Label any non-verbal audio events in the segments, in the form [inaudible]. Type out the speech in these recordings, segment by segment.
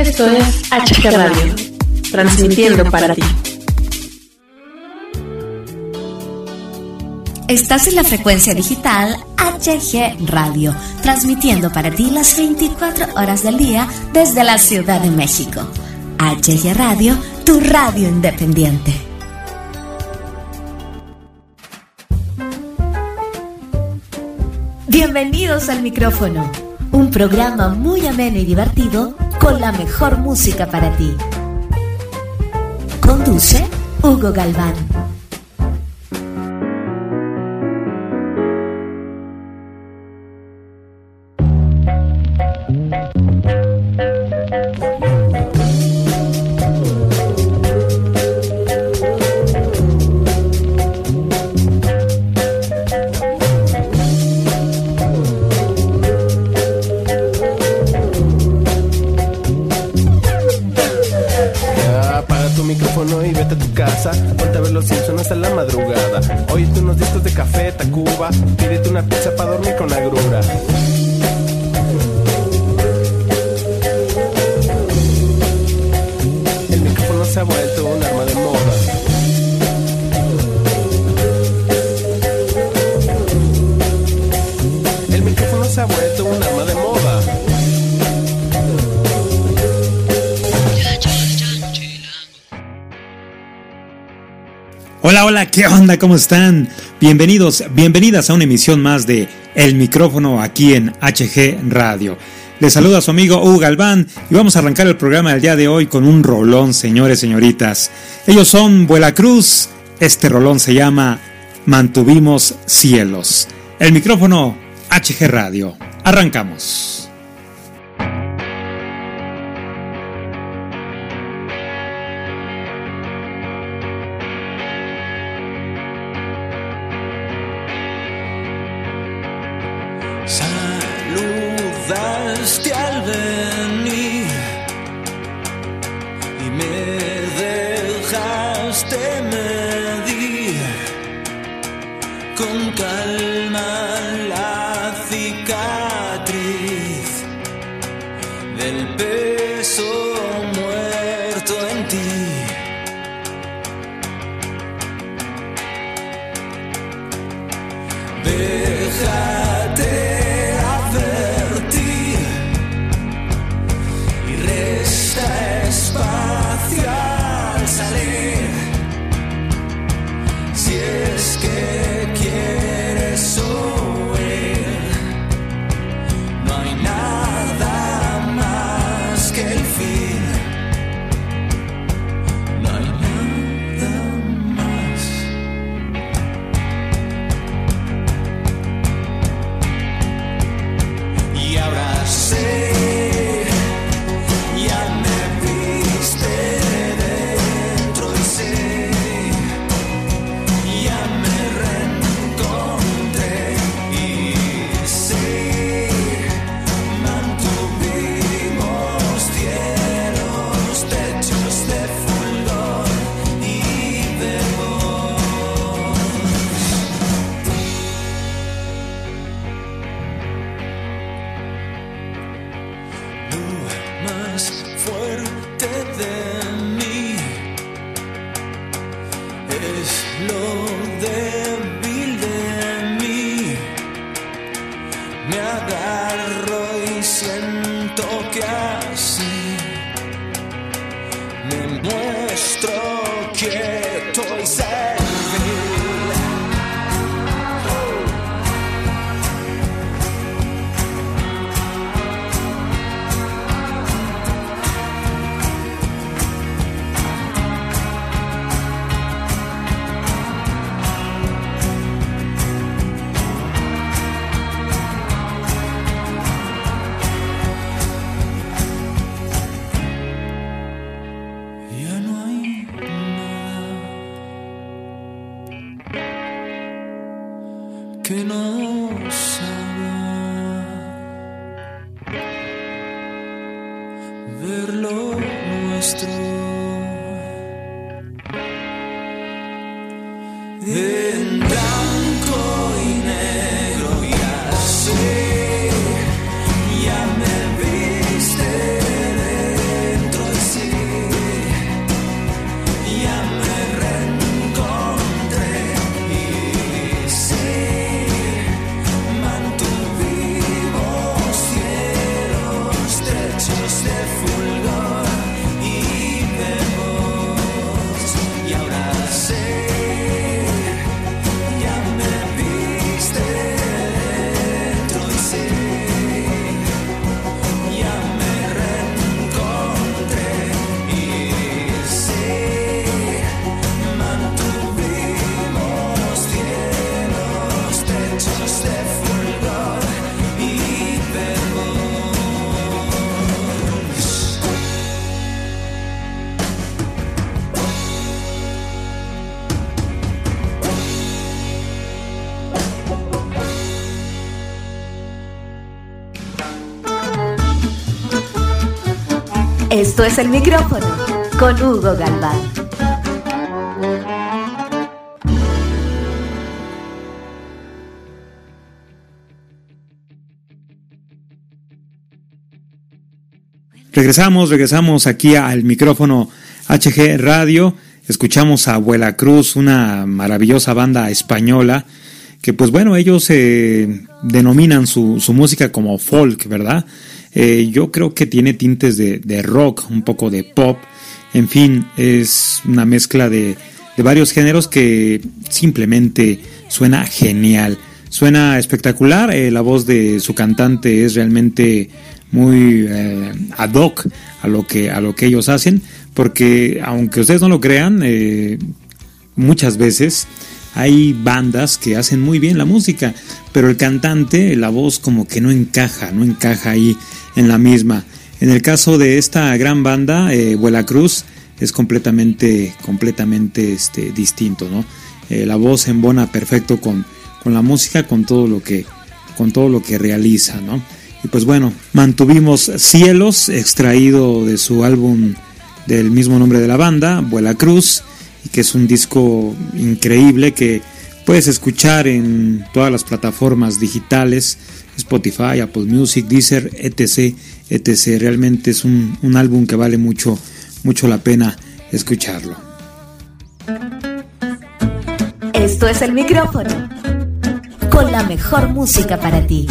Esto es HG Radio, transmitiendo para ti. Estás en la frecuencia digital HG Radio, transmitiendo para ti las 24 horas del día desde la Ciudad de México. HG Radio, tu radio independiente. Bienvenidos al micrófono, un programa muy ameno y divertido con la mejor música para ti. Conduce Hugo Galván. ¿Qué onda? ¿Cómo están? Bienvenidos, bienvenidas a una emisión más de El micrófono aquí en HG Radio. Les saluda a su amigo Hugo Galván y vamos a arrancar el programa del día de hoy con un rolón, señores, señoritas. Ellos son Vuela Cruz, este rolón se llama Mantuvimos Cielos. El micrófono HG Radio. Arrancamos. me agarro y siento que así me muestro que Esto es el micrófono con Hugo Galván. Regresamos, regresamos aquí al micrófono HG Radio. Escuchamos a Abuela Cruz, una maravillosa banda española que pues bueno, ellos eh, denominan su, su música como folk, ¿verdad? Eh, yo creo que tiene tintes de, rock, un poco de pop, en fin, es una mezcla de, varios géneros que simplemente suena genial, suena espectacular, eh, la voz de su cantante es realmente muy eh, ad hoc a lo que a lo que ellos hacen porque aunque ustedes no lo crean muchas veces hay bandas que hacen muy bien la música pero el cantante la voz como que no encaja no encaja ahí en la misma. En el caso de esta gran banda, eh, Vuela Cruz, es completamente, completamente este, distinto, ¿no? Eh, la voz embona perfecto con, con la música, con todo lo que, con todo lo que realiza, ¿no? Y pues bueno, mantuvimos Cielos, extraído de su álbum del mismo nombre de la banda, Vuela Cruz, y que es un disco increíble que puedes escuchar en todas las plataformas digitales Spotify, Apple Music, Deezer, etc, etc. Realmente es un, un álbum que vale mucho, mucho la pena escucharlo. Esto es el micrófono con la mejor música para ti.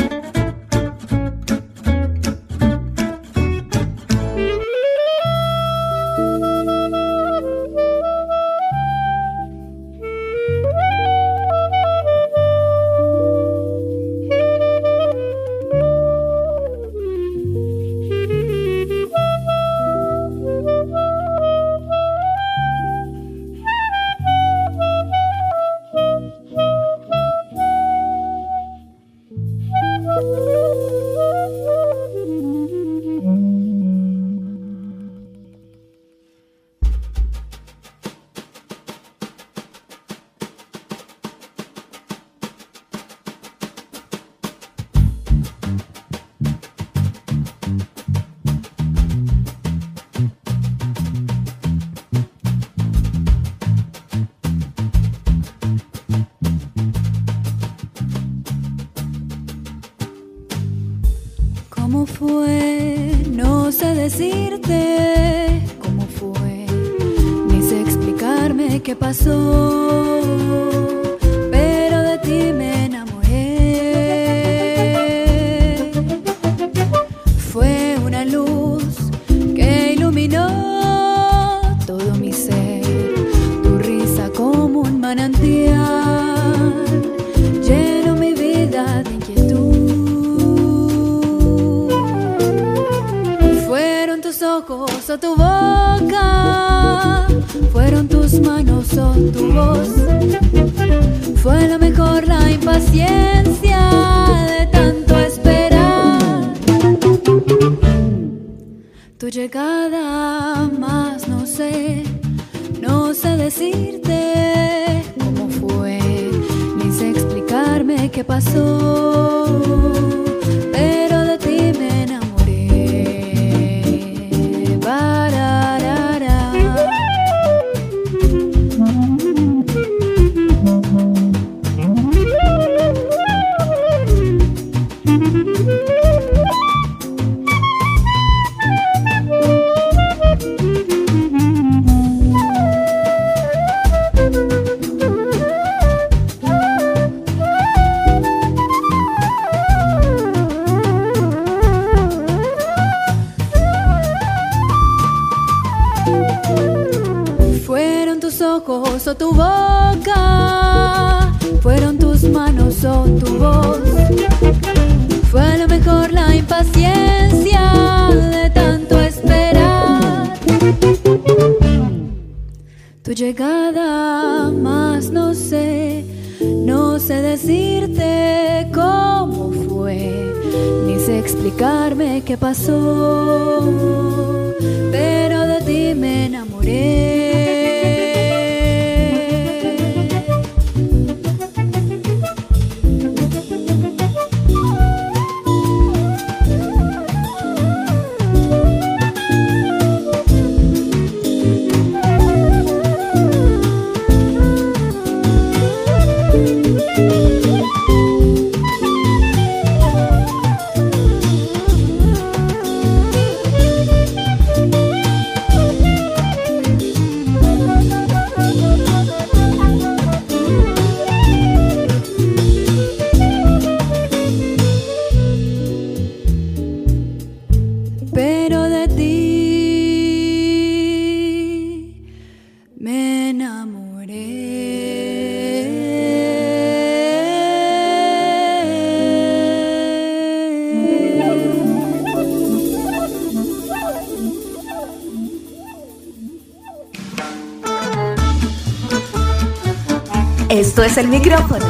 Es el micrófono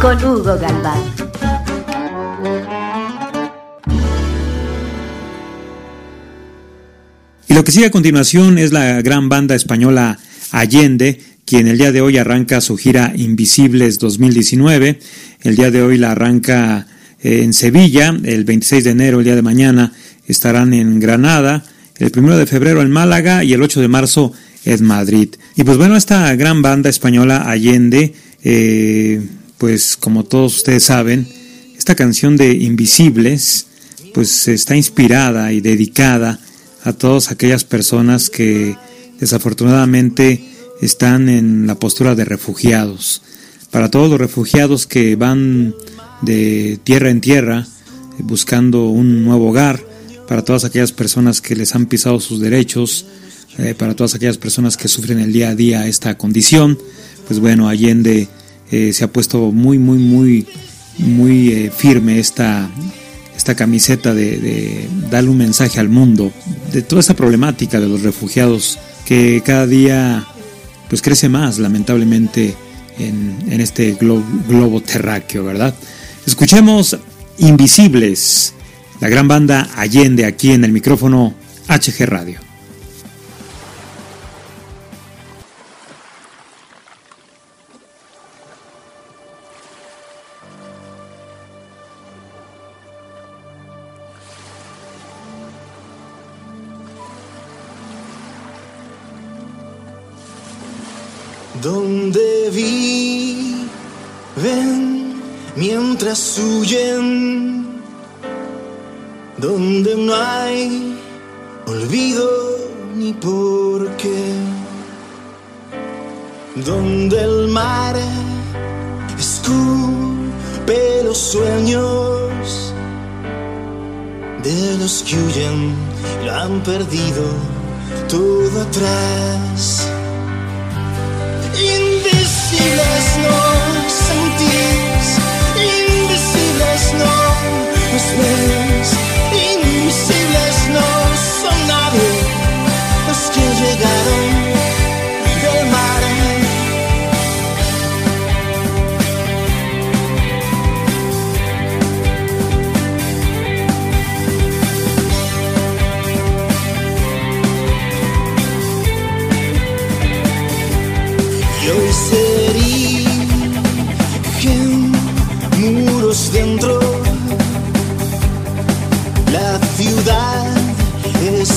con Hugo Galván. Y lo que sigue a continuación es la gran banda española Allende, quien el día de hoy arranca su gira Invisibles 2019. El día de hoy la arranca eh, en Sevilla, el 26 de enero, el día de mañana, estarán en Granada, el 1 de febrero en Málaga y el 8 de marzo en Madrid. Y pues bueno, esta gran banda española Allende eh, pues como todos ustedes saben, esta canción de Invisibles, pues está inspirada y dedicada a todas aquellas personas que desafortunadamente están en la postura de refugiados. Para todos los refugiados que van de tierra en tierra buscando un nuevo hogar, para todas aquellas personas que les han pisado sus derechos, eh, para todas aquellas personas que sufren el día a día esta condición, pues bueno, Allende eh, se ha puesto muy, muy, muy, muy eh, firme esta, esta camiseta de, darle un mensaje al mundo de toda esta problemática de los refugiados que cada día pues crece más lamentablemente en, este globo, globo terráqueo, ¿verdad? Escuchemos Invisibles, la gran banda Allende aquí en el micrófono HG Radio. Donde viven mientras huyen, donde no hay olvido ni por qué, donde el mar escupe los sueños de los que huyen y lo han perdido todo atrás. Invisibles no sentís, invisibles no nos ves,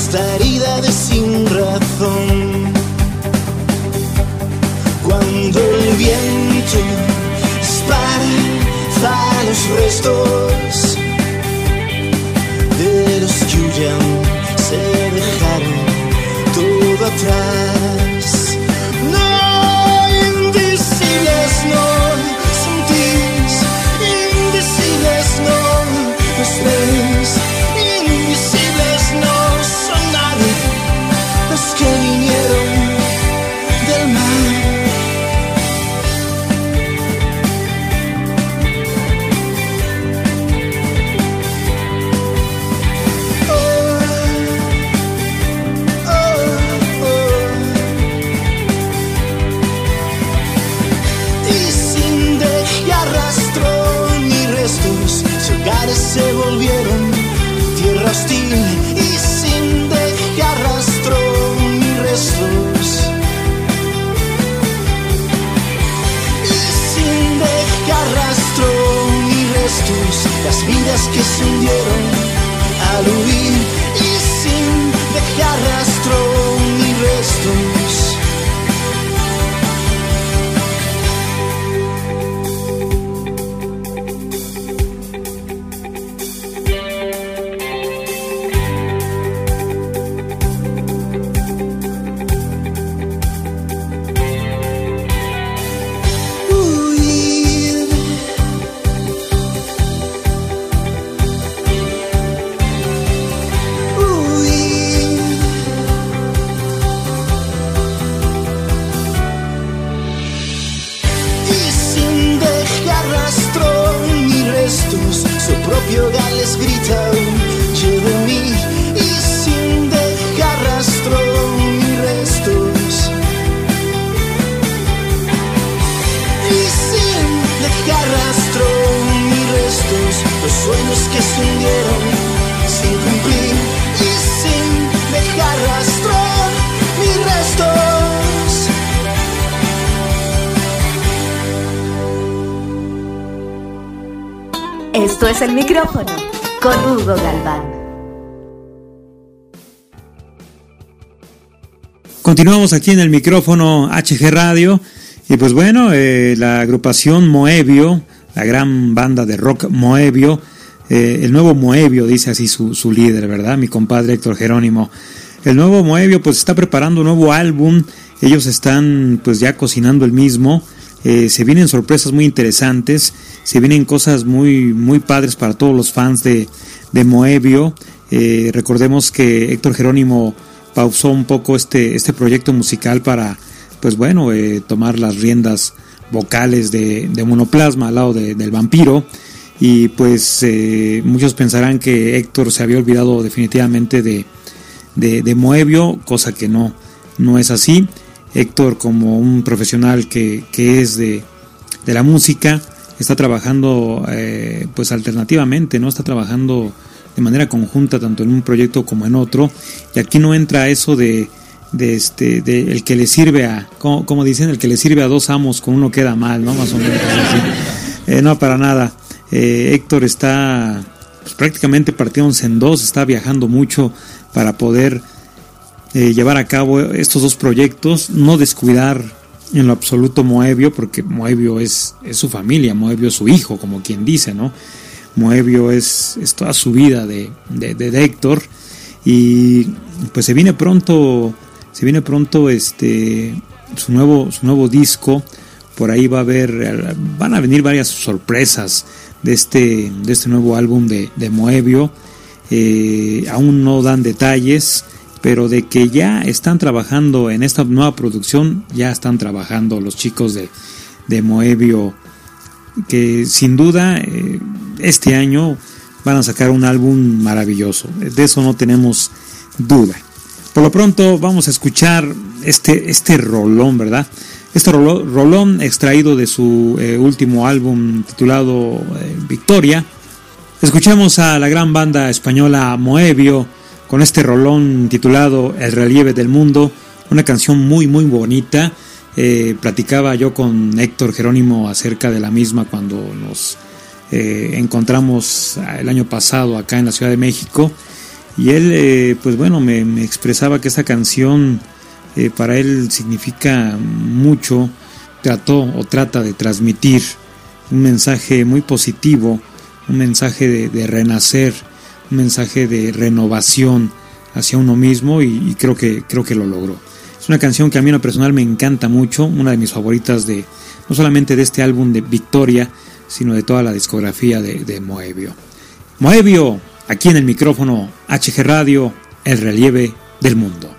está herida de sin razón. Cuando el viento esparza los restos de los que huyan, se dejaron todo atrás. Continuamos aquí en el micrófono HG Radio. Y pues bueno, eh, la agrupación Moebio, la gran banda de rock Moebio, eh, el nuevo Moebio, dice así su, su líder, ¿verdad? Mi compadre Héctor Jerónimo. El nuevo Moebio pues está preparando un nuevo álbum. Ellos están pues ya cocinando el mismo. Eh, se vienen sorpresas muy interesantes. Se vienen cosas muy, muy padres para todos los fans de, de Moebio. Recordemos que Héctor Jerónimo pausó un poco este, este proyecto musical para, pues bueno, eh, tomar las riendas vocales de, Monoplasma al lado de- del vampiro. Y pues eh, muchos pensarán que Héctor se había olvidado definitivamente de, de, de Moebio, cosa que no, no es así. Héctor, como un profesional que, que es de, de la música, está trabajando eh, pues alternativamente, ¿no? Está trabajando de manera conjunta tanto en un proyecto como en otro. Y aquí no entra eso de, de este, de el que le sirve a, como, como dicen, el que le sirve a dos amos, con uno queda mal, ¿no? Más o menos. Eh, no, para nada. Eh, Héctor está pues, prácticamente partiéndose en dos, está viajando mucho para poder eh, llevar a cabo estos dos proyectos, no descuidar en lo absoluto Moebio, porque Moebio es, es su familia, Moebio es su hijo, como quien dice, ¿no? Moebio es, es toda su vida de, de, de Héctor. Y pues se viene pronto, se viene pronto este su nuevo, su nuevo disco, por ahí va a haber, van a venir varias sorpresas de este, de este nuevo álbum de, de Moebio, Eh, aún no dan detalles, pero de que ya están trabajando en esta nueva producción, ya están trabajando los chicos de, de Moebio, que sin duda eh, este año van a sacar un álbum maravilloso, de eso no tenemos duda. Por lo pronto vamos a escuchar este, este rolón, ¿verdad? Este rolón extraído de su eh, último álbum titulado eh, Victoria. Escuchemos a la gran banda española Moebio con este rolón titulado El relieve del mundo, una canción muy muy bonita. Eh, platicaba yo con Héctor Jerónimo acerca de la misma cuando nos eh, encontramos el año pasado acá en la Ciudad de México y él eh, pues bueno me, me expresaba que esta canción eh, para él significa mucho, trató o trata de transmitir un mensaje muy positivo, un mensaje de, de renacer, un mensaje de renovación hacia uno mismo y, y creo que creo que lo logró. Es una canción que a mí en lo personal me encanta mucho, una de mis favoritas de no solamente de este álbum de Victoria, sino de toda la discografía de, Moebio. Moebio, aquí en el micrófono HG Radio, el relieve del mundo.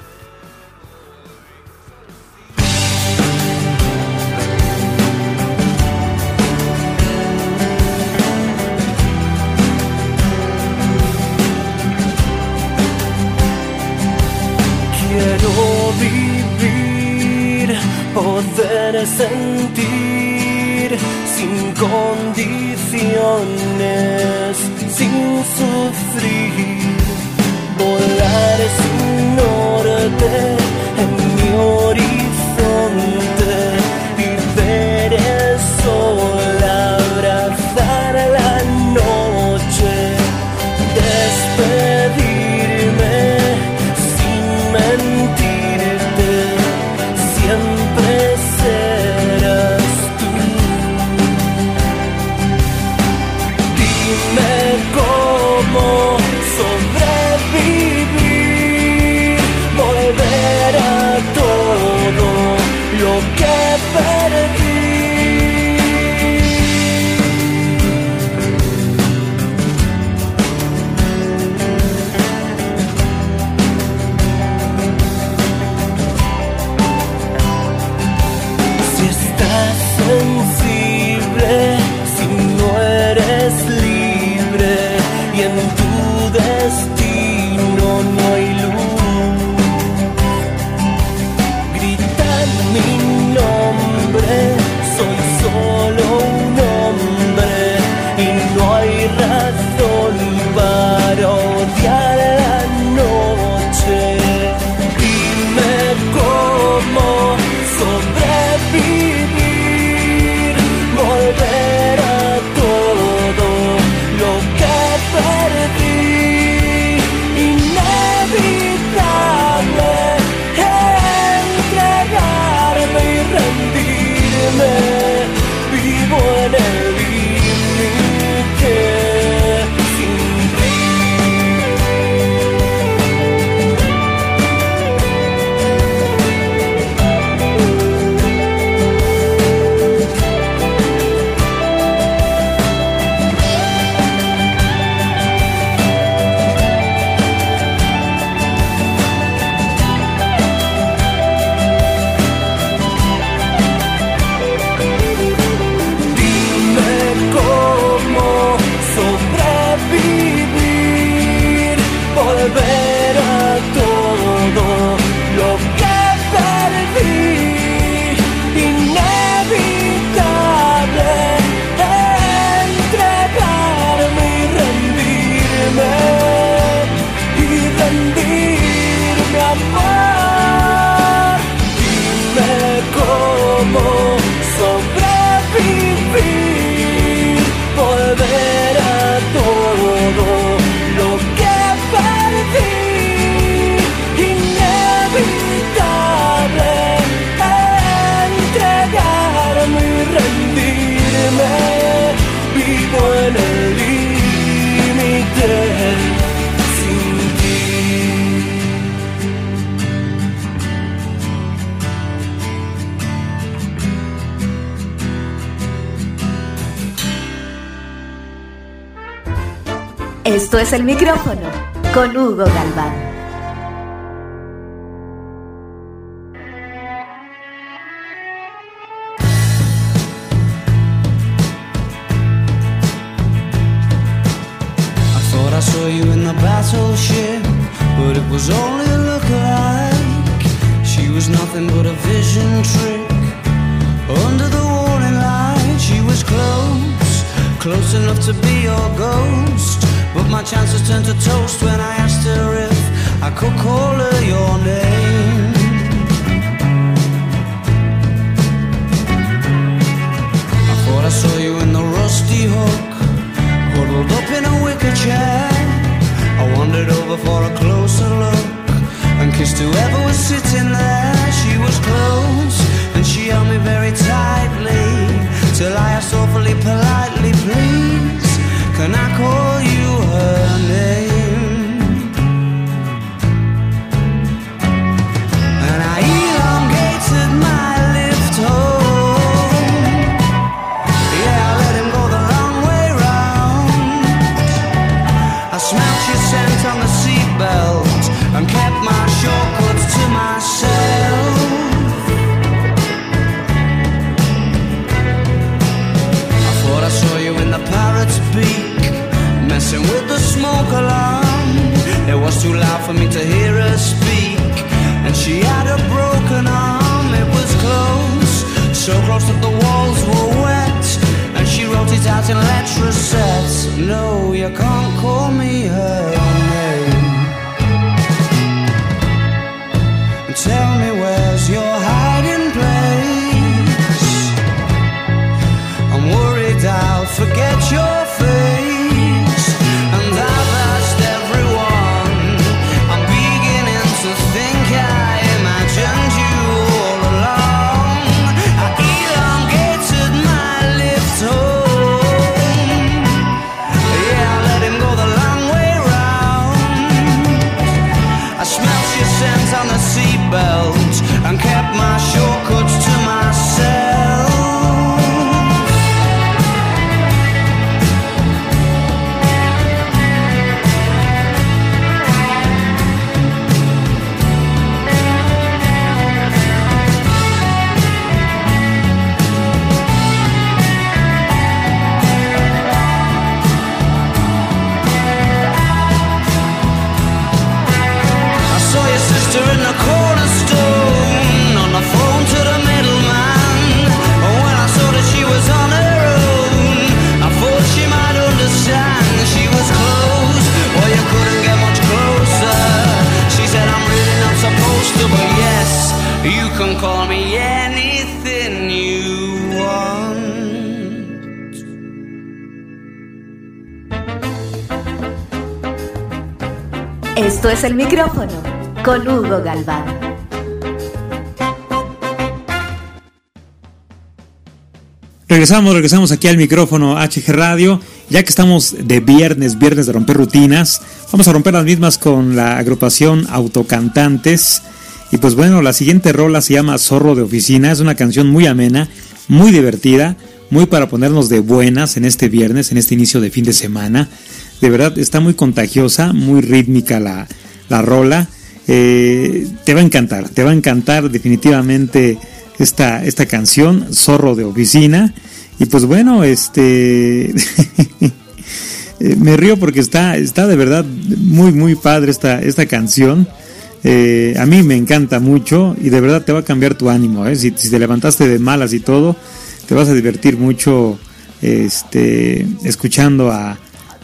And. Es el micrófono con Hugo Galván. your car. Regresamos, regresamos aquí al micrófono HG Radio. Ya que estamos de viernes, viernes de romper rutinas, vamos a romper las mismas con la agrupación Autocantantes. Y pues bueno, la siguiente rola se llama Zorro de Oficina. Es una canción muy amena, muy divertida, muy para ponernos de buenas en este viernes, en este inicio de fin de semana. De verdad, está muy contagiosa, muy rítmica la, la rola. Eh, te va a encantar, te va a encantar definitivamente esta, esta canción, Zorro de Oficina. Y pues bueno, este [laughs] me río porque está, está de verdad muy, muy padre esta, esta canción. Eh, a mí me encanta mucho y de verdad te va a cambiar tu ánimo. ¿eh? Si, te levantaste de malas y todo, te vas a divertir mucho este, escuchando a,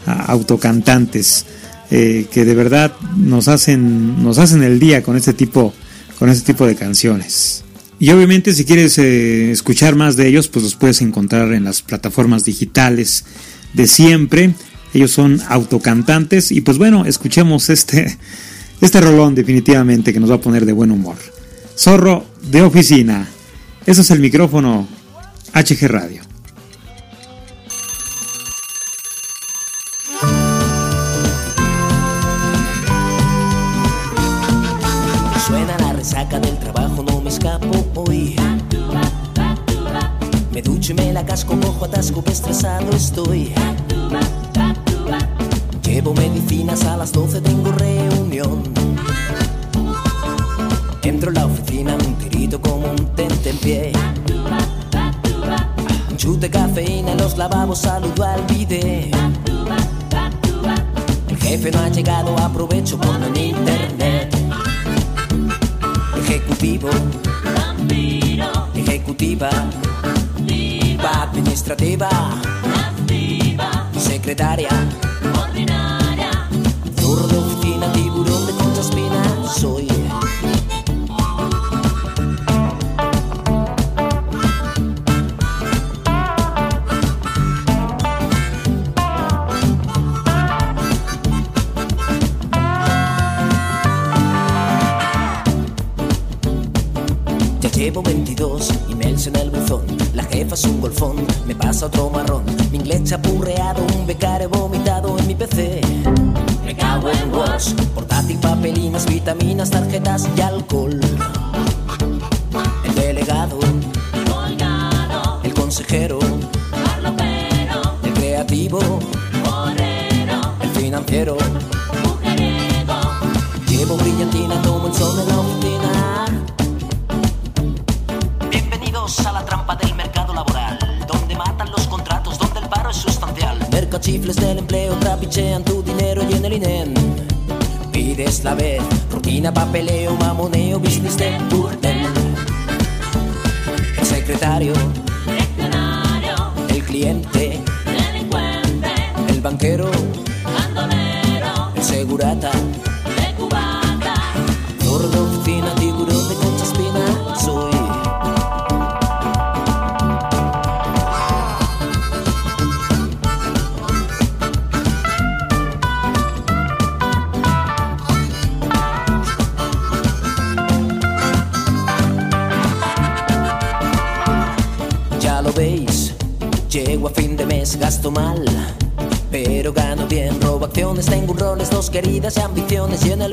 a autocantantes eh, que de verdad nos hacen, nos hacen el día con este tipo, con este tipo de canciones. Y obviamente si quieres eh, escuchar más de ellos, pues los puedes encontrar en las plataformas digitales de siempre. Ellos son autocantantes y pues bueno, escuchemos este, [laughs] este rolón definitivamente que nos va a poner de buen humor. Zorro de oficina. Eso es el micrófono HG Radio. Atasco, estresado estoy. Llevo medicinas a las 12, tengo reunión. Entro en la oficina, un tirito como un tente en pie. Chute cafeína en los lavabos, saludo al bide. El jefe no ha llegado, aprovecho por en internet. Ejecutivo, ejecutiva, administrativa, secretaria, zorro de oficina, tiburón de concha espina, soy. Ya llevo 22 jefa es un golfón, me pasa otro marrón. Mi inglés chapurreado, un becario vomitado en mi PC. Me cago en Word, portátil, papelinas, vitaminas, tarjetas y alcohol. El delegado, el consejero, el creativo, el financiero. Mercachifles del empleo trapichean tu dinero y en el INEM. Pides la vez, rutina, papeleo, mamoneo, business de burdel. El secretario, el cliente, el banquero, el segurata. Queridas ambiciones y en el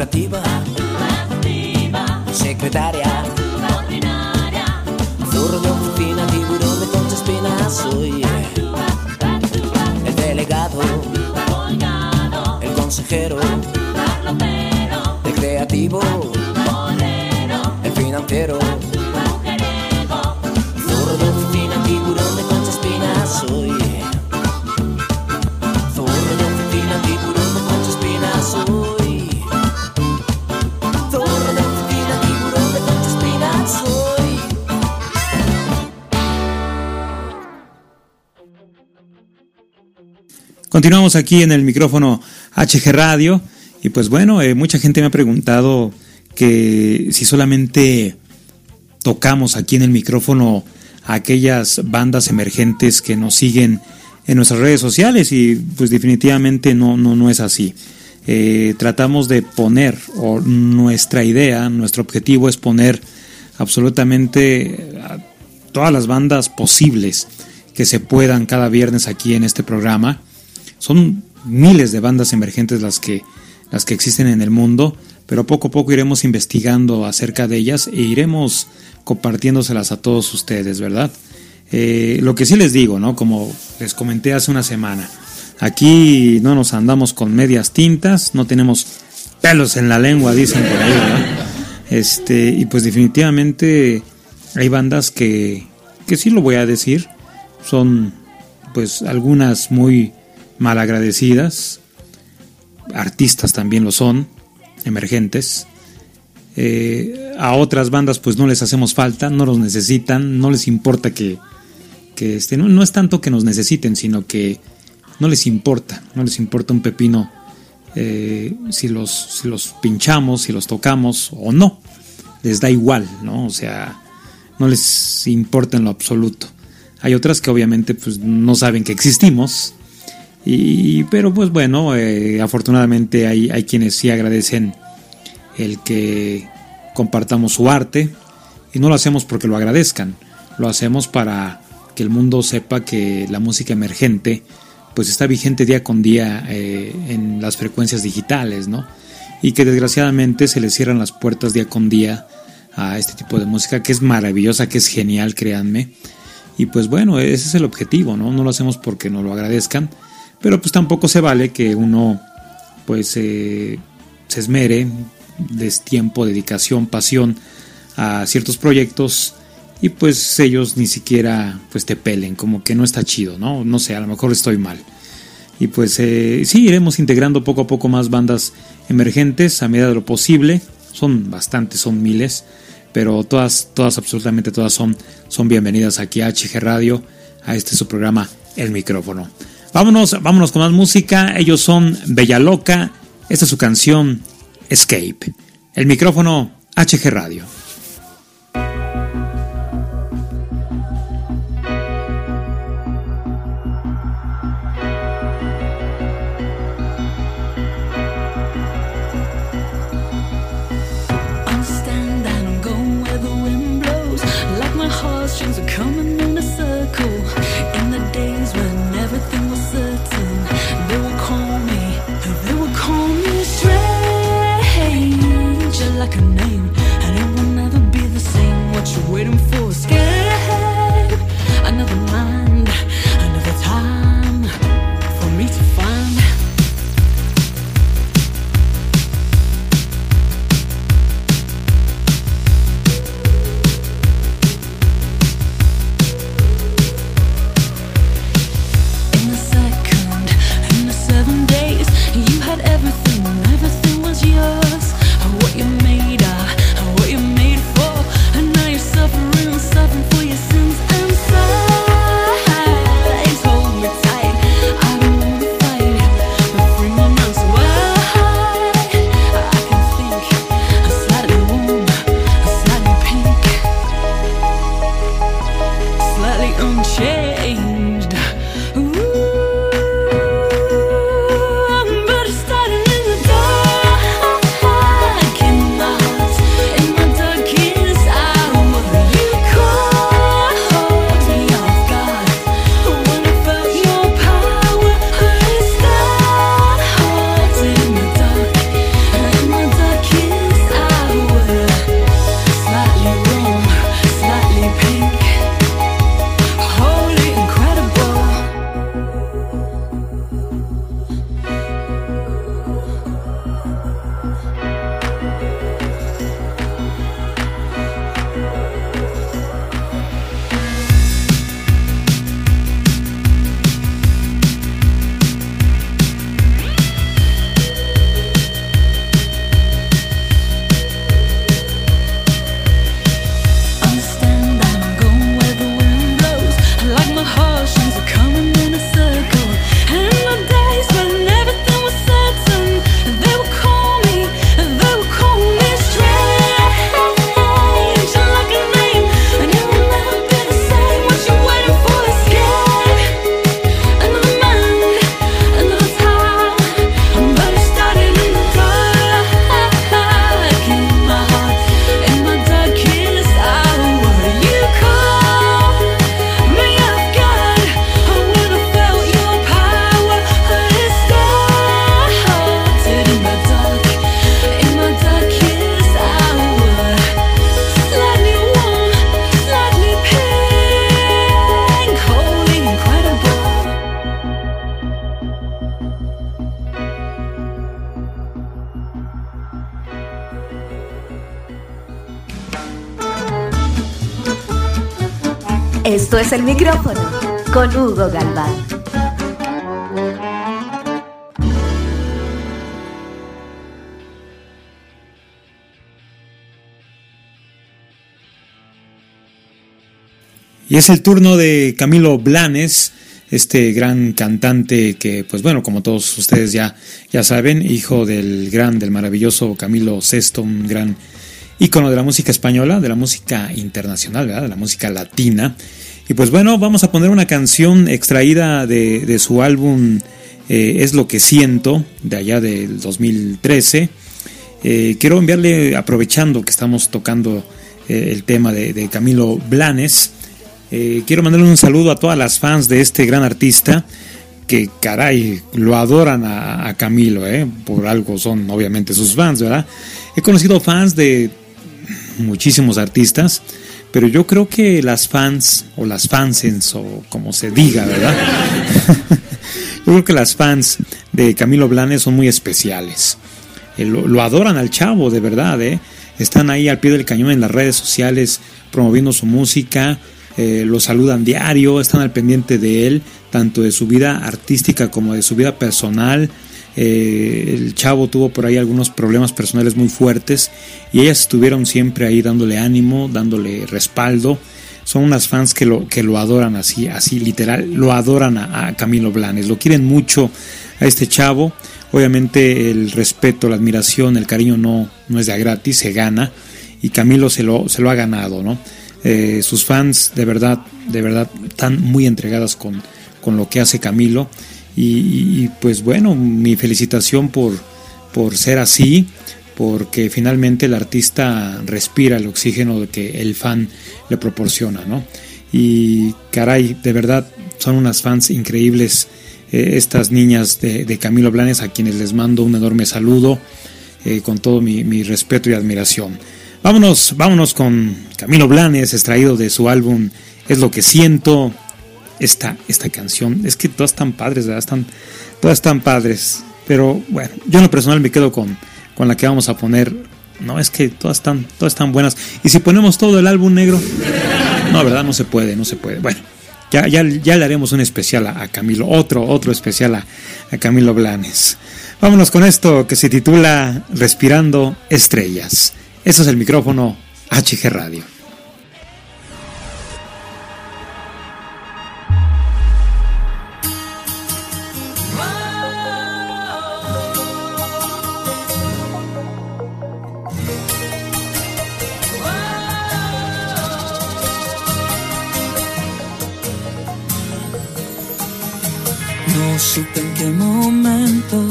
administrativa, secretaria, zorro de oficina, tiburón de concha espina, soy el delegado, el consejero, el creativo, el financiero. Continuamos aquí en el micrófono HG Radio y pues bueno, eh, mucha gente me ha preguntado que si solamente tocamos aquí en el micrófono a aquellas bandas emergentes que nos siguen en nuestras redes sociales y pues definitivamente no, no, no es así. Eh, tratamos de poner, o nuestra idea, nuestro objetivo es poner absolutamente a todas las bandas posibles que se puedan cada viernes aquí en este programa. Son miles de bandas emergentes las que, las que existen en el mundo, pero poco a poco iremos investigando acerca de ellas e iremos compartiéndoselas a todos ustedes, ¿verdad? Eh, lo que sí les digo, ¿no? Como les comenté hace una semana, aquí no nos andamos con medias tintas, no tenemos pelos en la lengua, dicen por ahí, ¿verdad? Este, y pues definitivamente hay bandas que, que sí lo voy a decir, son pues algunas muy malagradecidas, artistas también lo son, emergentes. Eh, a otras bandas pues no les hacemos falta, no los necesitan, no les importa que, que este, no, es tanto que nos necesiten, sino que no les importa, no les importa un pepino eh, si, los, si los pinchamos, si los tocamos o no, les da igual, ¿no? O sea, no les importa en lo absoluto. Hay otras que obviamente pues no saben que existimos, y, pero pues bueno, eh, afortunadamente hay, hay quienes sí agradecen el que compartamos su arte y no lo hacemos porque lo agradezcan, lo hacemos para que el mundo sepa que la música emergente pues está vigente día con día eh, en las frecuencias digitales, ¿no? Y que desgraciadamente se le cierran las puertas día con día a este tipo de música que es maravillosa, que es genial, créanme. Y pues bueno, ese es el objetivo, ¿no? No lo hacemos porque nos lo agradezcan, pero pues tampoco se vale que uno pues eh, se esmere, des tiempo, dedicación, pasión a ciertos proyectos y pues ellos ni siquiera pues te pelen, como que no está chido, ¿no? No sé, a lo mejor estoy mal. Y pues eh, sí, iremos integrando poco a poco más bandas emergentes a medida de lo posible. Son bastantes, son miles, pero todas, todas, absolutamente todas son, son bienvenidas aquí a HG Radio, a este su programa El Micrófono. Vámonos, vámonos con más música. Ellos son Bella Loca. Esta es su canción Escape. El micrófono HG Radio. like a name, and it will never be the same. What you waiting for? Scared Es el micrófono con Hugo Galván. Y es el turno de Camilo Blanes, este gran cantante que, pues bueno, como todos ustedes ya, ya saben, hijo del gran, del maravilloso Camilo VI, un gran ícono de la música española, de la música internacional, de la música latina. Y pues bueno, vamos a poner una canción extraída de, de su álbum eh, Es lo que siento, de allá del 2013. Eh, quiero enviarle, aprovechando que estamos tocando eh, el tema de, Camilo Blanes, quiero mandarle un saludo a todas las fans de este gran artista que caray, lo adoran a, a Camilo, por algo son obviamente sus fans, ¿verdad? He conocido fans de muchísimos artistas, pero yo creo que las fans o las fansens o como se diga, ¿verdad? [laughs] yo creo que las fans de Camilo Blanes son muy especiales. Eh, lo, adoran al chavo, de verdad, ¿eh? Están ahí al pie del cañón en las redes sociales promoviendo su música, eh, lo saludan diario, están al pendiente de él, tanto de su vida artística como de su vida personal. Eh, el chavo tuvo por ahí algunos problemas personales muy fuertes y ellas estuvieron siempre ahí dándole ánimo, dándole respaldo. Son unas fans que lo, que lo adoran así, así literal, lo adoran a, Camilo Blanes, lo quieren mucho a este chavo. Obviamente el respeto, la admiración, el cariño no, no es de gratis, se gana y Camilo se lo, se lo ha ganado, ¿no? Eh, sus fans de verdad, de verdad están muy entregadas con, con lo que hace Camilo. Y, pues bueno, mi felicitación por, por ser así, porque finalmente el artista respira el oxígeno que el fan le proporciona, ¿no? Y caray, de verdad, son unas fans increíbles eh, estas niñas de, de, Camilo Blanes, a quienes les mando un enorme saludo, eh, con todo mi, mi respeto y admiración. Vámonos, vámonos con Camilo Blanes, extraído de su álbum Es lo que siento. Esta, esta canción, es que todas están padres, ¿verdad? Están, todas están padres. Pero bueno, yo en lo personal me quedo con, con la que vamos a poner. No, es que todas están, todas están buenas. Y si ponemos todo el álbum negro, no, ¿verdad? No se puede, no se puede. Bueno, ya, ya, ya le haremos un especial a, a Camilo, otro, otro especial a, a Camilo Blanes. Vámonos con esto que se titula Respirando Estrellas. Eso es el micrófono HG Radio. En qué momento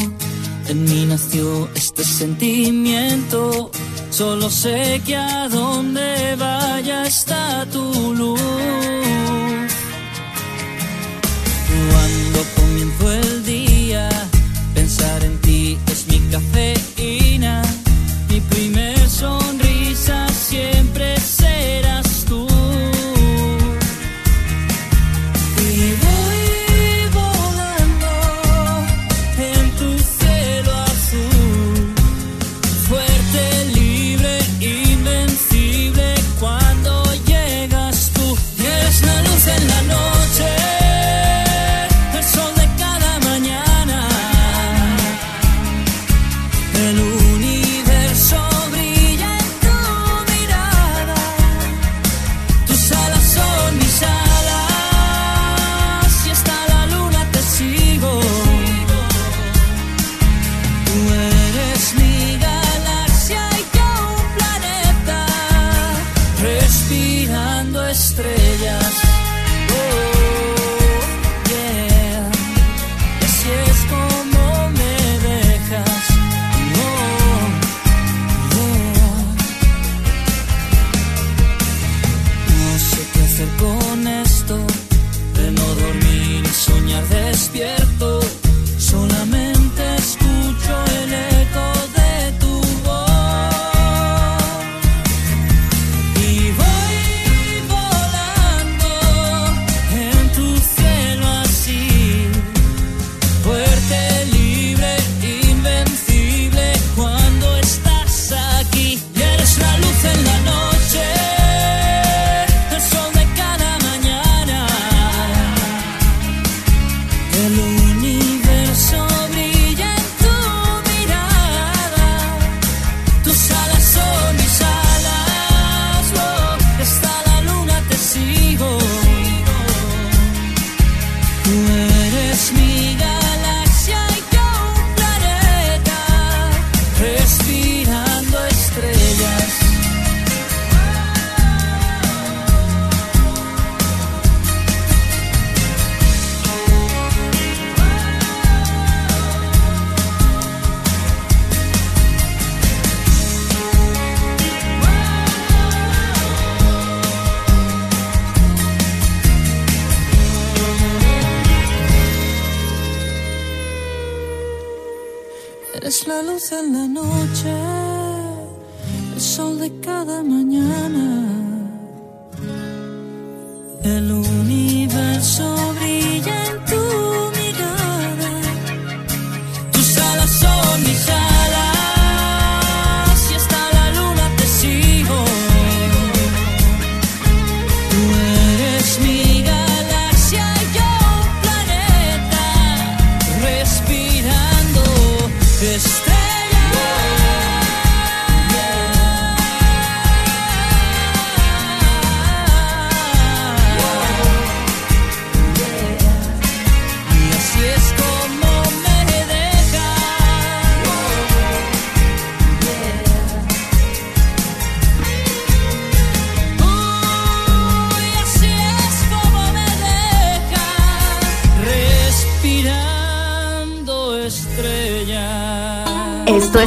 en mí nació este sentimiento. Solo sé que a donde vaya está tu luz. Cuando comienzo el día, pensar en ti es mi cafeína. Mi primer sonrisa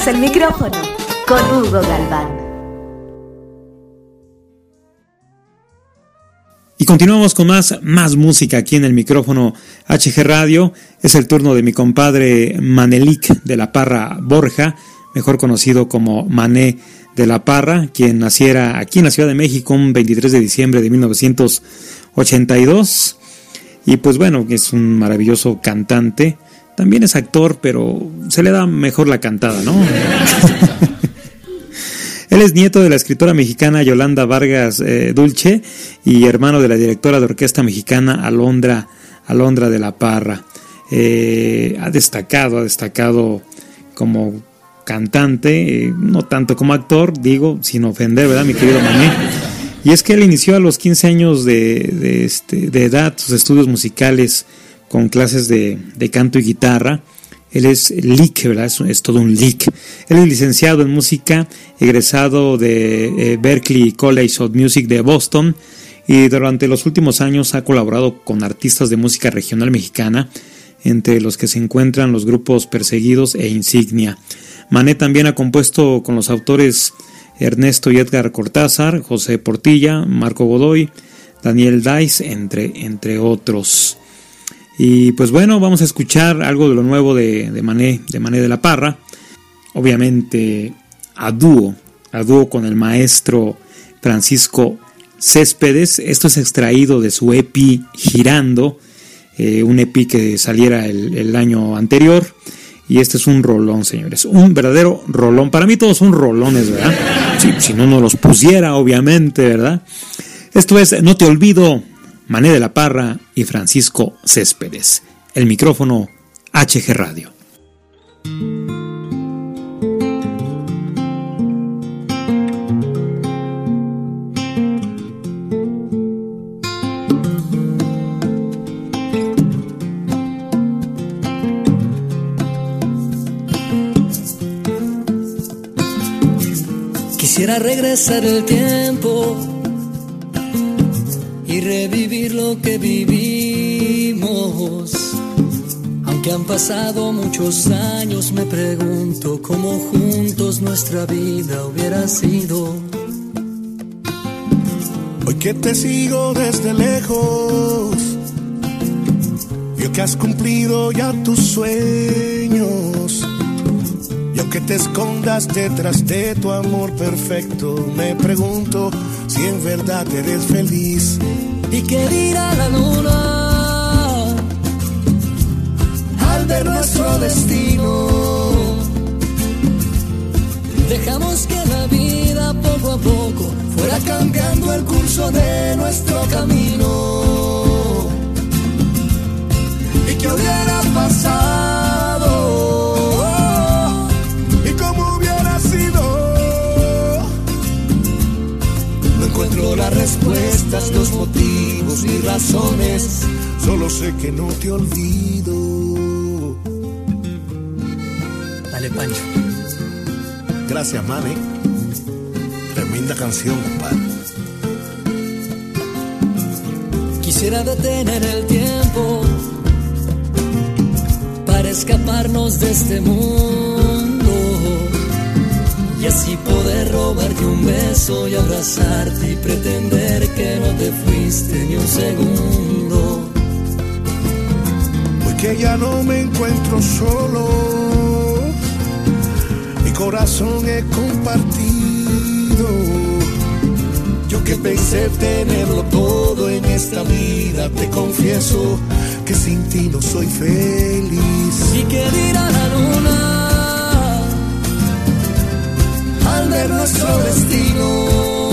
el micrófono con Hugo Galván. Y continuamos con más, más música aquí en el micrófono HG Radio. Es el turno de mi compadre Manelik de la Parra Borja, mejor conocido como Mané de la Parra, quien naciera aquí en la Ciudad de México un 23 de diciembre de 1982. Y pues bueno, es un maravilloso cantante. También es actor, pero se le da mejor la cantada, ¿no? [laughs] Él es nieto de la escritora mexicana Yolanda Vargas eh, Dulce y hermano de la directora de orquesta mexicana Alondra, Alondra de la Parra. Eh, ha destacado, ha destacado como cantante, eh, no tanto como actor, digo, sin ofender, ¿verdad, mi querido Mané? Y es que él inició a los 15 años de, de, este, de edad sus estudios musicales con clases de, de canto y guitarra. Él es lic, ¿verdad? Es, todo un lic. Él es licenciado en música, egresado de eh, Berklee College of Music de Boston y durante los últimos años ha colaborado con artistas de música regional mexicana, entre los que se encuentran los grupos Perseguidos e Insignia. Mané también ha compuesto con los autores Ernesto y Edgar Cortázar, José Portilla, Marco Godoy, Daniel Dice, entre, entre otros. Y pues bueno, vamos a escuchar algo de lo nuevo de, de, Mané, de Mané de la Parra. Obviamente a dúo, a dúo con el maestro Francisco Céspedes. Esto es extraído de su EPI Girando, eh, un EPI que saliera el, año anterior. Y este es un rolón, señores. Un verdadero rolón. Para mí todos son rolones, ¿verdad? Si, si no nos los pusiera, obviamente, ¿verdad? Esto es No te olvido, Mané de la Parra y Francisco Céspedes. El micrófono HG Radio. Quisiera regresar el tiempo revivir lo que vivimos. Aunque han pasado muchos años, me pregunto cómo juntos nuestra vida hubiera sido. Hoy que te sigo desde lejos, yo que has cumplido ya tus sueños. Y aunque te escondas detrás de tu amor perfecto, me pregunto si en verdad eres feliz. ¿Y qué dirá la luna al ver nuestro destino? Dejamos que la vida poco a poco fuera cambiando el curso de nuestro camino. ¿Y qué hubiera pasado? ¿Y cómo hubiera sido? No encuentro las respuestas, los motivos ni razones. Solo sé que no te olvido. Dale, Pancho. Gracias, mami. Tremenda canción, compadre. Quisiera detener el tiempo para escaparnos de este mundo y así poder robarte un beso y abrazarte y pretender que no te fuiste ni un segundo. Porque ya no me encuentro solo corazón he compartido. Yo que pensé tenerlo todo en esta vida, te confieso que sin ti no soy feliz. ¿Y qué dirá la luna nuestro destino?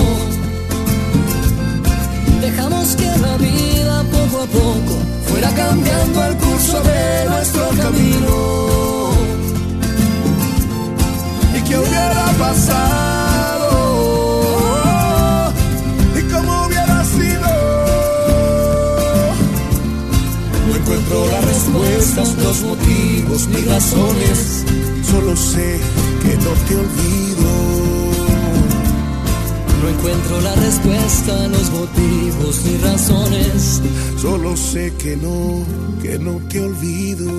Dejamos que la vida poco a poco fuera cambiando el curso de nuestro camino. ¿Y qué hubiera pasado? ¿Y cómo hubiera sido? No encuentro las respuestas, los motivos ni razones. Solo sé que no te olvido. No encuentro la respuesta, los motivos ni razones. Solo sé que no, que no te olvido.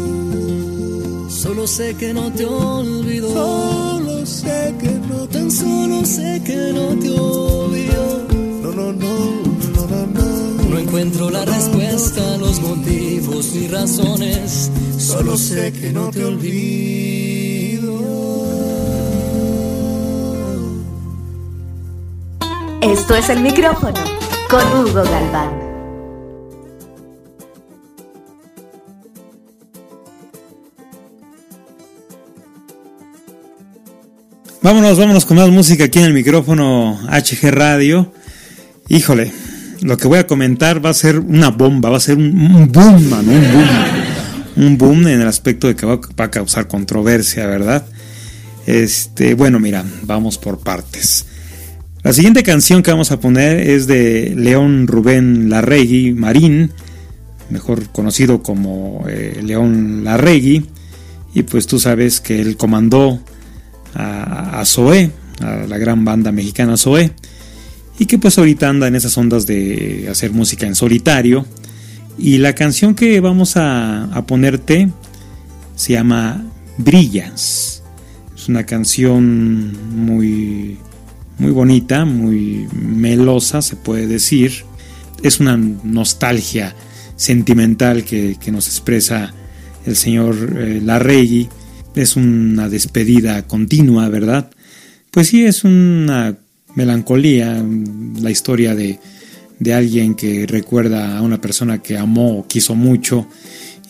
Solo sé que no te olvido. Solo sé que no te Tan solo sé que no te olvido. No, no, no, no, no, no. No encuentro la respuesta, los motivos ni razones. Solo sé que no te olvido. Esto es el micrófono con Hugo Galván. Vámonos, vámonos con más música aquí en el micrófono HG Radio. Híjole, lo que voy a comentar va a ser una bomba, va a ser un, boom, un boom. Un boom en el aspecto de que va a causar controversia, ¿verdad? Este, bueno, mira, vamos por partes. La siguiente canción que vamos a poner es de León Rubén Larregui Marín, mejor conocido como eh, León Larregui, y pues tú sabes que él comandó a, a Zoé, a la gran banda mexicana Zoé, y que pues ahorita anda en esas ondas de hacer música en solitario. Y la canción que vamos a, a ponerte se llama Brillas. Es una canción muy muy bonita, muy melosa, se puede decir. Es una nostalgia sentimental que, que nos expresa el señor eh, Larregui. Es una despedida continua, ¿verdad? Pues sí, es una melancolía, la historia de, de alguien que recuerda a una persona que amó, quiso mucho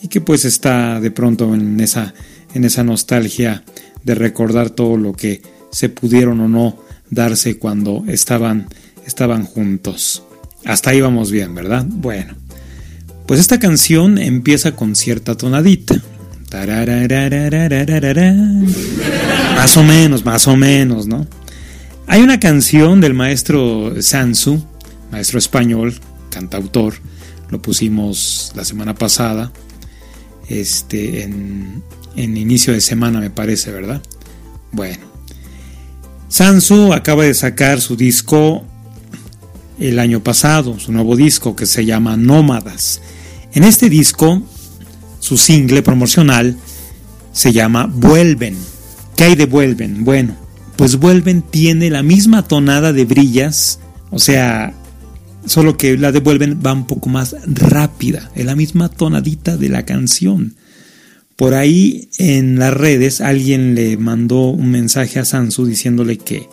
y que pues está de pronto en esa, en esa nostalgia de recordar todo lo que se pudieron o no darse cuando estaban, estaban juntos. Hasta ahí vamos bien, ¿verdad? Bueno, pues esta canción empieza con cierta tonadita. Más o menos, más o menos, ¿no? Hay una canción del maestro Sansu, maestro español, cantautor, lo pusimos la semana pasada, este, en, en inicio de semana me parece, ¿verdad? Bueno, Sansu acaba de sacar su disco el año pasado, su nuevo disco que se llama Nómadas. En este disco, su single promocional se llama Vuelven. ¿Qué hay de Vuelven? Bueno, pues Vuelven tiene la misma tonada de brillas, o sea, solo que la de Vuelven va un poco más rápida, es la misma tonadita de la canción. Por ahí en las redes alguien le mandó un mensaje a Sansu diciéndole que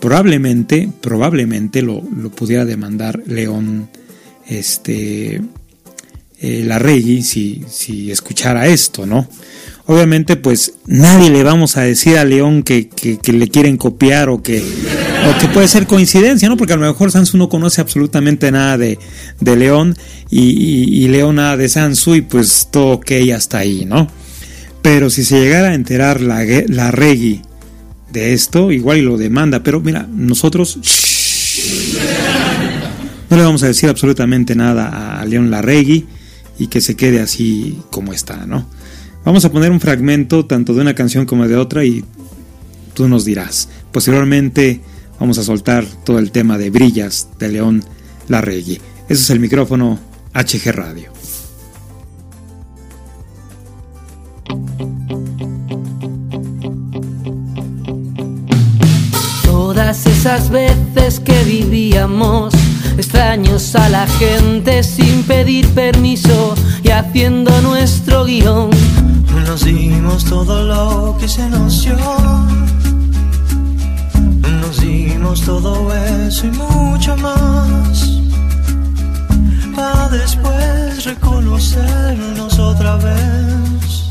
probablemente, probablemente lo, lo pudiera demandar León este, eh, Larregui si, si escuchara esto, ¿no? Obviamente, pues nadie le vamos a decir a León que, que, que le quieren copiar o que, o que puede ser coincidencia, ¿no? Porque a lo mejor Sansu no conoce absolutamente nada de, de León y, León nada de Sansu y pues todo ok hasta ahí, ¿no? Pero si se llegara a enterar la, la Regui de esto, igual y lo demanda, pero mira, nosotros shh, no le vamos a decir absolutamente nada a León Larregui y que se quede así como está, ¿no? Vamos a poner un fragmento tanto de una canción como de otra y tú nos dirás. Posteriormente vamos a soltar todo el tema de Brillas de León Larregui. Ese es el micrófono HG Radio. Todas esas veces que vivíamos extraños a la gente sin pedir permiso y haciendo nuestro guion Nos dimos todo lo que se nos dio. Nos dimos todo eso y mucho más. Para después reconocernos otra vez.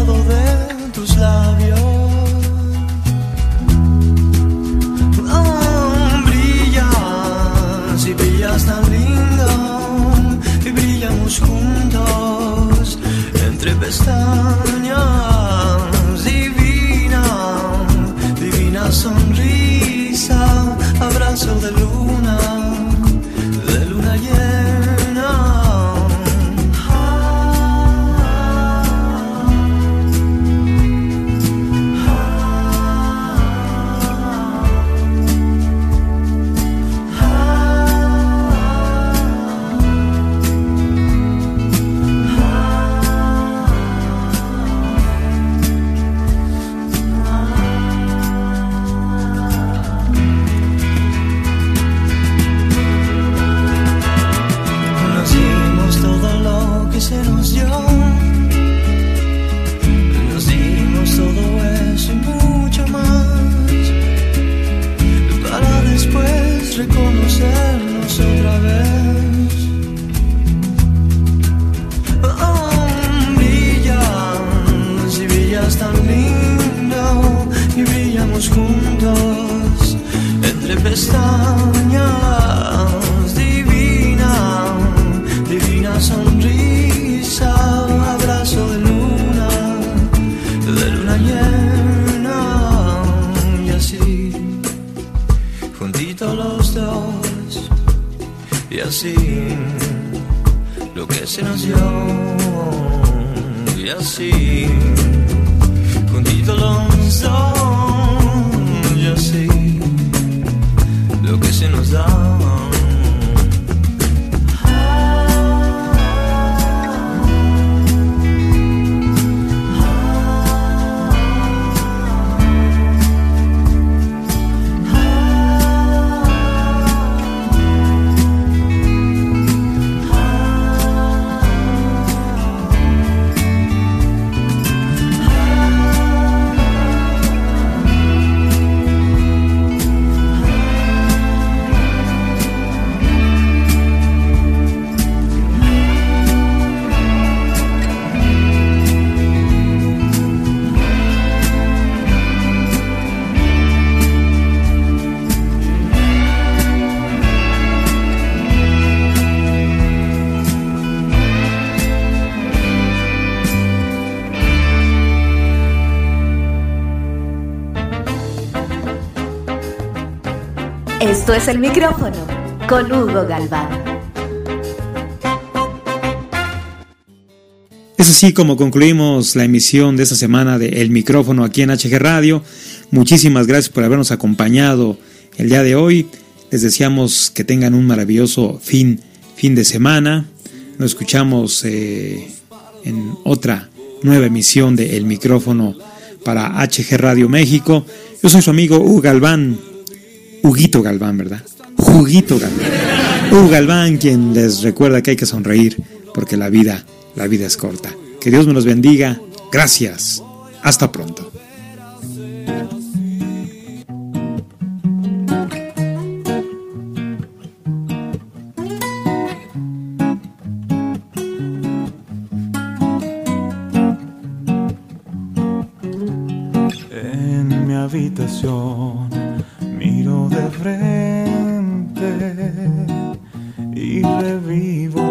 tus labios. Oh, brillas y brillas tan lindo. Y brillamos juntos entre pestañas. Se nos dio, el micrófono con Hugo Galván. Es así como concluimos la emisión de esta semana de El micrófono aquí en HG Radio. Muchísimas gracias por habernos acompañado el día de hoy. Les deseamos que tengan un maravilloso fin, fin de semana. Nos escuchamos eh, en otra nueva emisión de El micrófono para HG Radio México. Yo soy su amigo Hugo Galván, Huguito Galván, ¿verdad? Juguito Galván. Hugo Galván, quien les recuerda que hay que sonreír porque la vida, la vida es corta. Que Dios me los bendiga. Gracias. Hasta pronto. y revivo.